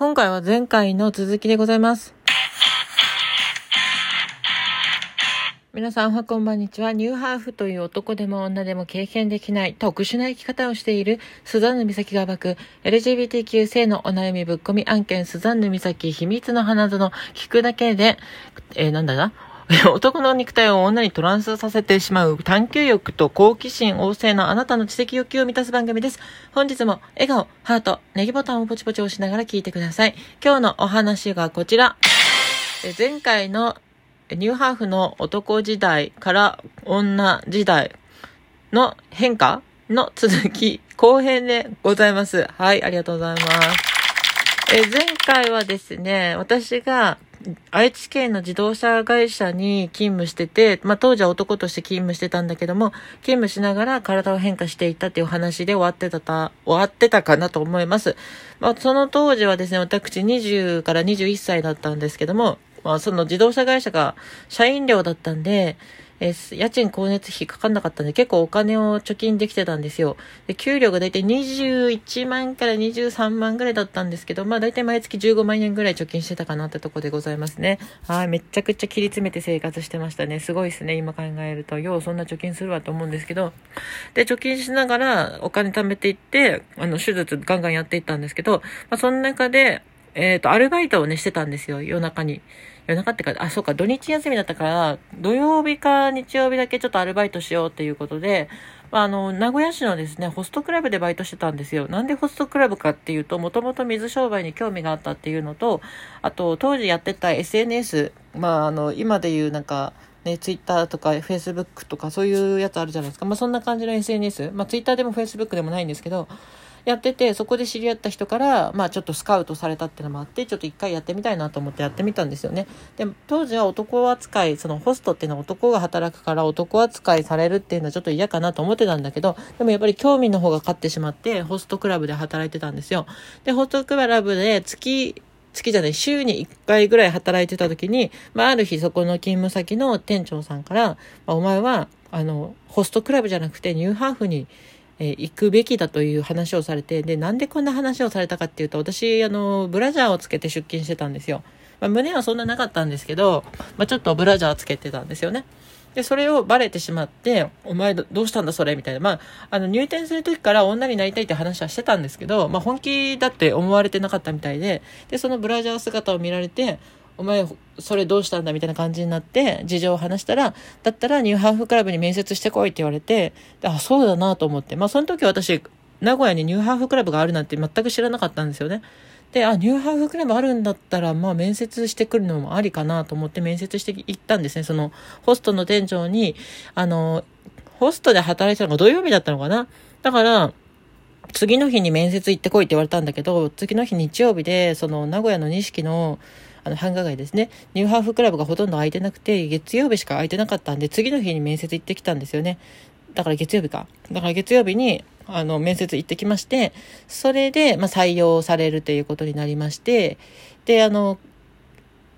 今回は前回の続きでございます。皆さんおはこんばんにちは。ニューハーフという男でも女でも経験できない特殊な生き方をしているスザンヌ美咲が暴く LGBTQ 性のお悩みぶっこみ案件スザンヌ美咲秘密の花園聞くだけで、えー、なんだな？男の肉体を女にトランスさせてしまう探求欲と好奇心旺盛なあなたの知的欲求を満たす番組です。本日も笑顔、ハート、ネギボタンをポチポチ押しながら聞いてください。今日のお話がこちら。前回のニューハーフの男時代から女時代の変化の続き、後編でございます。はい、ありがとうございます。え前回はですね、私が愛知県の自動車会社に勤務してて、まあ当時は男として勤務してたんだけども、勤務しながら体を変化していったっていう話で終わってたた、終わってたかなと思います。まあその当時はですね、私20から21歳だったんですけども、まあその自動車会社が社員寮だったんで、えー、家賃光熱費かかんなかったんで結構お金を貯金できてたんですよ。で、給料がだいたい21万から23万ぐらいだったんですけど、まあだいたい毎月15万円ぐらい貯金してたかなってとこでございますね。はい、めちゃくちゃ切り詰めて生活してましたね。すごいですね、今考えると。ようそんな貯金するわと思うんですけど。で、貯金しながらお金貯めていって、あの、手術ガンガンやっていったんですけど、まあその中で、えっ、ー、と、アルバイトをね、してたんですよ、夜中に。夜中ってか、あ、そうか、土日休みだったから、土曜日か日曜日だけちょっとアルバイトしようっていうことで、あの、名古屋市のですね、ホストクラブでバイトしてたんですよ。なんでホストクラブかっていうと、もともと水商売に興味があったっていうのと、あと、当時やってた SNS、まあ、あの、今でいうなんか、ね、ツイッターとかフェイスブックとかそういうやつあるじゃないですか。まあ、そんな感じの SNS。まあ、ツイッターでもフェイスブックでもないんですけど、やってて、そこで知り合った人から、まあちょっとスカウトされたっていうのもあって、ちょっと一回やってみたいなと思ってやってみたんですよね。で、当時は男扱い、そのホストっていうのは男が働くから男扱いされるっていうのはちょっと嫌かなと思ってたんだけど、でもやっぱり興味の方が勝ってしまって、ホストクラブで働いてたんですよ。で、ホストクラブで月、月じゃない、週に1回ぐらい働いてた時に、まあ、ある日そこの勤務先の店長さんから、まあ、お前は、あの、ホストクラブじゃなくてニューハーフにえー、行くべきだという話をされて、で、なんでこんな話をされたかっていうと、私、あの、ブラジャーをつけて出勤してたんですよ。まあ、胸はそんななかったんですけど、まあ、ちょっとブラジャーつけてたんですよね。で、それをバレてしまって、お前どうしたんだそれみたいな。まあ、あの、入店する時から女になりたいって話はしてたんですけど、まあ、本気だって思われてなかったみたいで、で、そのブラジャー姿を見られて、お前、それどうしたんだみたいな感じになって、事情を話したら、だったらニューハーフクラブに面接してこいって言われて、あ、そうだなと思って。まあ、その時私、名古屋にニューハーフクラブがあるなんて全く知らなかったんですよね。で、あ、ニューハーフクラブあるんだったら、まあ面接してくるのもありかなと思って面接して行ったんですね。その、ホストの店長に、あの、ホストで働いてたのが土曜日だったのかなだから、次の日に面接行ってこいって言われたんだけど、次の日日曜日で、その名古屋の錦の、あの、繁華街ですね。ニューハーフクラブがほとんど空いてなくて、月曜日しか空いてなかったんで、次の日に面接行ってきたんですよね。だから月曜日か。だから月曜日に、あの、面接行ってきまして、それで、まあ、採用されるということになりまして、で、あの、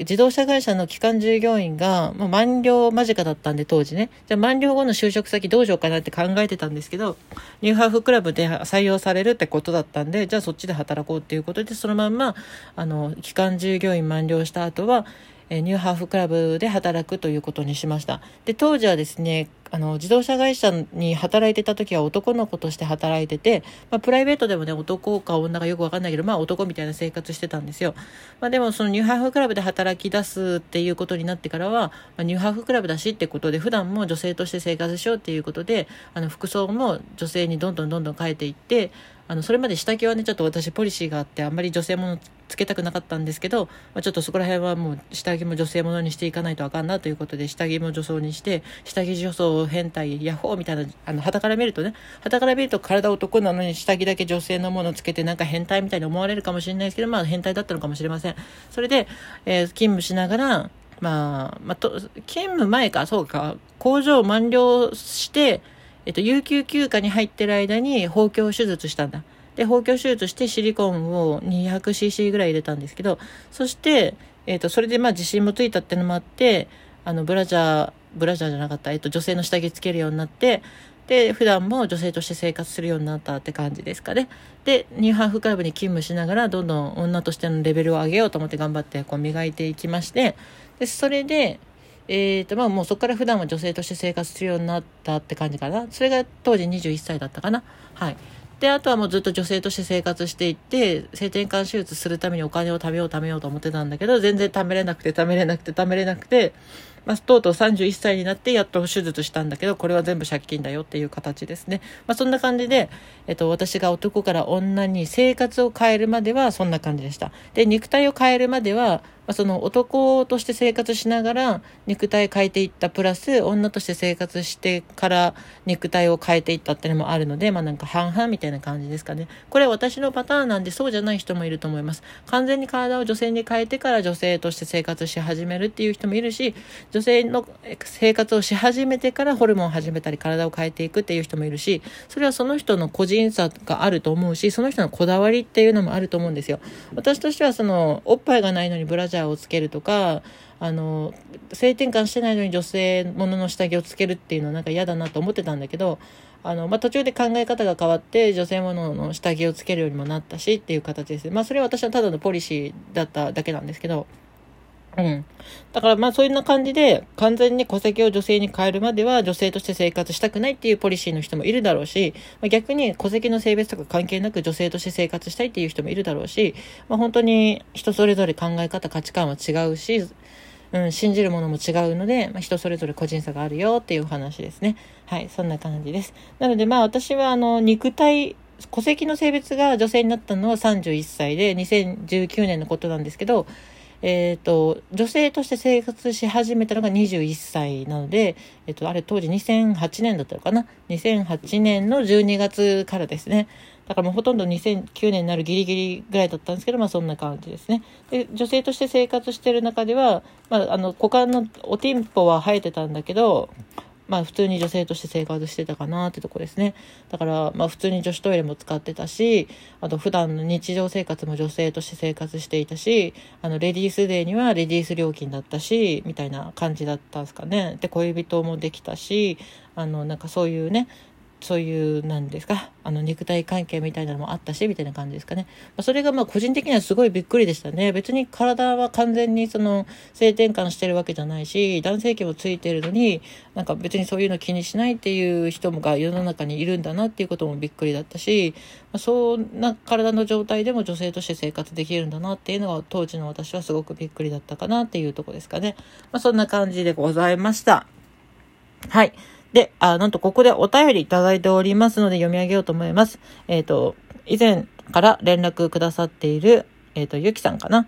自動車会社の基幹従業員が、まあ、満了間近だったんで当時ね。じゃあ満了後の就職先どうしようかなって考えてたんですけど、ニューハーフクラブで採用されるってことだったんで、じゃあそっちで働こうっていうことで、そのまんま、あの、期間従業員満了した後は、えニューハーフクラブで働くということにしました。で、当時はですね、あの、自動車会社に働いてた時は男の子として働いてて、まあ、プライベートでもね、男か女かよくわかんないけど、まあ男みたいな生活してたんですよ。まあでもそのニューハーフクラブで働き出すっていうことになってからは、ま、ニューハーフクラブだしってことで、普段も女性として生活しようっていうことで、あの、服装も女性にどんどんどんどん変えていって、あの、それまで下着はね、ちょっと私ポリシーがあって、あんまり女性ものつけたくなかったんですけど、まあ、ちょっとそこら辺はもう下着も女性ものにしていかないとあかんなということで、下着も女装にして、下着女装変態、ヤッホーみたいな、あの、旗から見るとね、旗から見ると体男なのに下着だけ女性のものつけてなんか変態みたいに思われるかもしれないですけど、まあ変態だったのかもしれません。それで、えー、勤務しながら、まあ、まあ、と、勤務前か、そうか、工場満了して、えっと、有給休暇に入ってる間に包協手術したんだ。で、包協手術してシリコンを 200cc ぐらい入れたんですけど、そして、えっ、ー、と、それでまあ自信もついたってのもあって、あの、ブラジャー、ブラジャーじゃなかった、えっ、ー、と、女性の下着つけるようになって、で普段も女性として生活するようになったって感じですかね。でニューハーフクラブに勤務しながらどんどん女としてのレベルを上げようと思って頑張ってこう磨いていきましてでそれでえーとまあ、もうそこから普段は女性として生活するようになったって感じかな。それが当時21歳だったかな。はい。であとはもうずっと女性として生活していって性転換手術するためにお金を貯めよう貯めようと思ってたんだけど全然貯めれなくて貯めれなくて貯めれなくて、まあ、とうとう31歳になってやっと手術したんだけどこれは全部借金だよっていう形ですね、まあ、そんな感じで、えっと、私が男から女に生活を変えるまではそんな感じでした。で肉体を変えるまではまあ、その男として生活しながら肉体変えていったプラス女として生活してから肉体を変えていったっていうのもあるのでまあなんか半々みたいな感じですかね。これは私のパターンなんでそうじゃない人もいると思います。完全に体を女性に変えてから女性として生活し始めるっていう人もいるし女性の生活をし始めてからホルモンを始めたり体を変えていくっていう人もいるしそれはその人の個人差があると思うしその人のこだわりっていうのもあると思うんですよ私としてはそのおっぱいがないのにブラジャーをつけるとかあの性転換してないのに女性ものの下着をつけるっていうのはなんか嫌だなと思ってたんだけどあの、まあ、途中で考え方が変わって女性ものの下着をつけるようにもなったしっていう形です。まあそれは私はただのポリシーだっただけなんですけど。うん。だからまあそういうな感じで完全に戸籍を女性に変えるまでは女性として生活したくないっていうポリシーの人もいるだろうし、まあ、逆に戸籍の性別とか関係なく女性として生活したいっていう人もいるだろうし、まあ、本当に人それぞれ考え方価値観は違うし、うん、信じるものも違うので、まあ、人それぞれ個人差があるよっていう話ですね。はい、そんな感じです。なのでまあ私はあの肉体戸籍の性別が女性になったのは31歳で2019年のことなんですけどえっ、ー、と、女性として生活し始めたのが21歳なので、えっ、ー、と、あれ当時2008年だったのかな ?2008 年の12月からですね。だからもうほとんど2009年になるギリギリぐらいだったんですけど、まあそんな感じですね。で、女性として生活してる中では、まああの、股間のおティンポは生えてたんだけど、まあ普通に女性として生活してたかなってとこですね。だからまあ普通に女子トイレも使ってたし、あと普段の日常生活も女性として生活していたし、あのレディースデーにはレディース料金だったし、みたいな感じだったんですかね。で、恋人もできたし、あのなんかそういうね、そういうなんですかあの肉体関係みたいなのもあったしみたいな感じですかね、まあ、それがまあ個人的にはすごいびっくりでしたね。別に体は完全にその性転換してるわけじゃないし男性器もついてるのになんか別にそういうの気にしないっていう人もが世の中にいるんだなっていうこともびっくりだったし、まあ、そんな体の状態でも女性として生活できるんだなっていうのが当時の私はすごくびっくりだったかなっていうとこですかね、まあ、そんな感じでございました。はい。で、あ、なんとここでお便りいただいておりますので読み上げようと思います。えっ、ー、と、以前から連絡くださっている、えっ、ー、と、ゆきさんかな？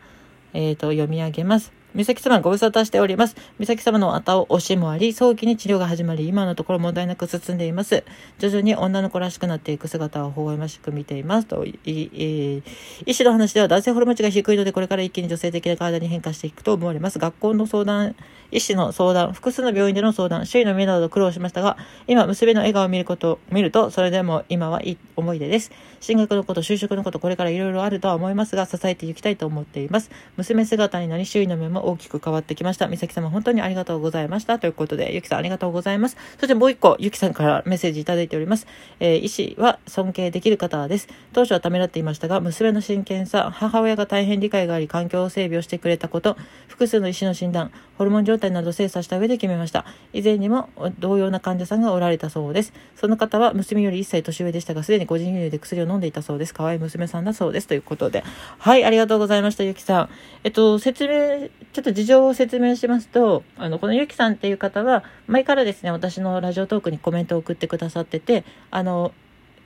えっ、ー、と、読み上げます。美咲様ご無沙汰しております。美咲様のあたを押しもあり、早期に治療が始まり、今のところ問題なく進んでいます。徐々に女の子らしくなっていく姿を微笑ましく見ています。と、い、え医師の話では男性ホルモン値が低いので、これから一気に女性的な体に変化していくと思われます。学校の相談、医師の相談、複数の病院での相談、周囲の目など苦労しましたが、今、娘の笑顔を見ること、見ると、それでも今はいい思い出です。進学のこと、就職のこと、これからいろいろあるとは思いますが、支えていきたいと思っています。娘姿になり、周囲の目も大きく変わってきました。美咲様、本当にありがとうございました。ということで、ゆきさんありがとうございます。そしてもう一個、ゆきさんからメッセージいただいております。えー、医師は尊敬できる方です。当初はためらっていましたが、娘の真剣さ、母親が大変理解があり、環境整備をしてくれたこと、複数の医師の診断、ホルモン状態など精査した上で決めました。以前にも同様な患者さんがおられたそうです。その方は娘より1歳年上でしたが、すでに個人輸入で薬を飲んでいたそうです。可愛い娘さんだそうです。ということで。はい、ありがとうございました、ゆきさん。えっと、説明、ちょっと事情を説明しますと、あの、このゆきさんっていう方は、前からですね、私のラジオトークにコメントを送ってくださってて、あの、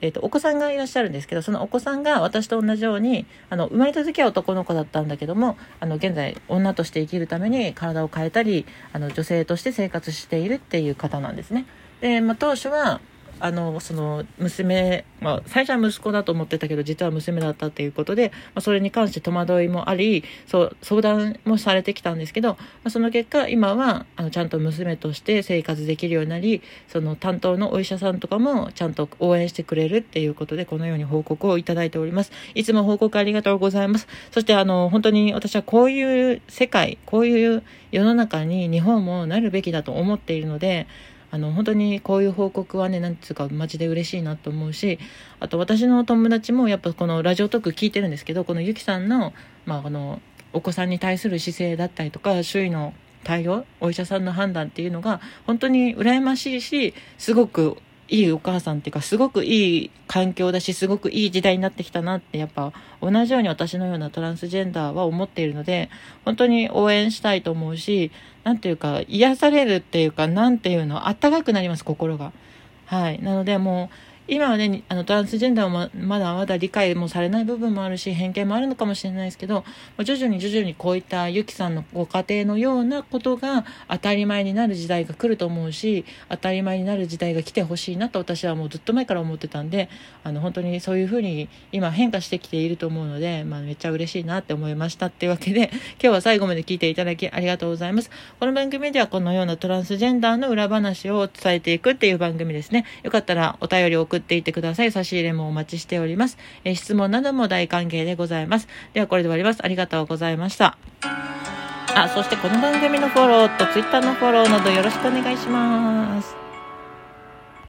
えーと、お子さんがいらっしゃるんですけどそのお子さんが私と同じようにあの生まれた時は男の子だったんだけどもあの現在女として生きるために体を変えたりあの女性として生活しているっていう方なんですね。で、まあ、当初はあのその娘、まあ、最初は息子だと思ってたけど実は娘だったっていうことで、まあ、それに関して戸惑いもありそう相談もされてきたんですけど、まあ、その結果今はあのちゃんと娘として生活できるようになりその担当のお医者さんとかもちゃんと応援してくれるっていうことでこのように報告をいただいております。いつも報告ありがとうございます。そしてあの本当に私はこういう世界こういう世の中に日本もなるべきだと思っているのであの本当にこういう報告はねなんつうかマジで嬉しいなと思うしあと私の友達もやっぱこのラジオトーク聞いてるんですけどこのゆきさんの,、まあ、このお子さんに対する姿勢だったりとか周囲の対応お医者さんの判断っていうのが本当に羨ましいしすごくいいお母さんっていうかすごくいい環境だしすごくいい時代になってきたなってやっぱ同じように私のようなトランスジェンダーは思っているので本当に応援したいと思うし何ていうか癒されるっていうか何ていうのあったかくなります心が。はい。なのでもう今はね、あの、トランスジェンダーはまだまだ理解もされない部分もあるし、偏見もあるのかもしれないですけど、徐々に徐々にこういったゆきさんのご家庭のようなことが当たり前になる時代が来ると思うし、当たり前になる時代が来てほしいなと私はもうずっと前から思ってたんで、あの、本当にそういうふうに今変化してきていると思うので、まあ、めっちゃ嬉しいなって思いましたっていうわけで、今日は最後まで聞いていただきありがとうございます。この番組ではこのようなトランスジェンダーの裏話を伝えていくっていう番組ですね。よかったらお便りをっていってください。差し入れもお待ちしております。えー、質問なども大歓迎でございます。ではこれで終わります。ありがとうございました。あ、そしてこの番組のフォローと Twitter のフォローなどよろしくお願いします。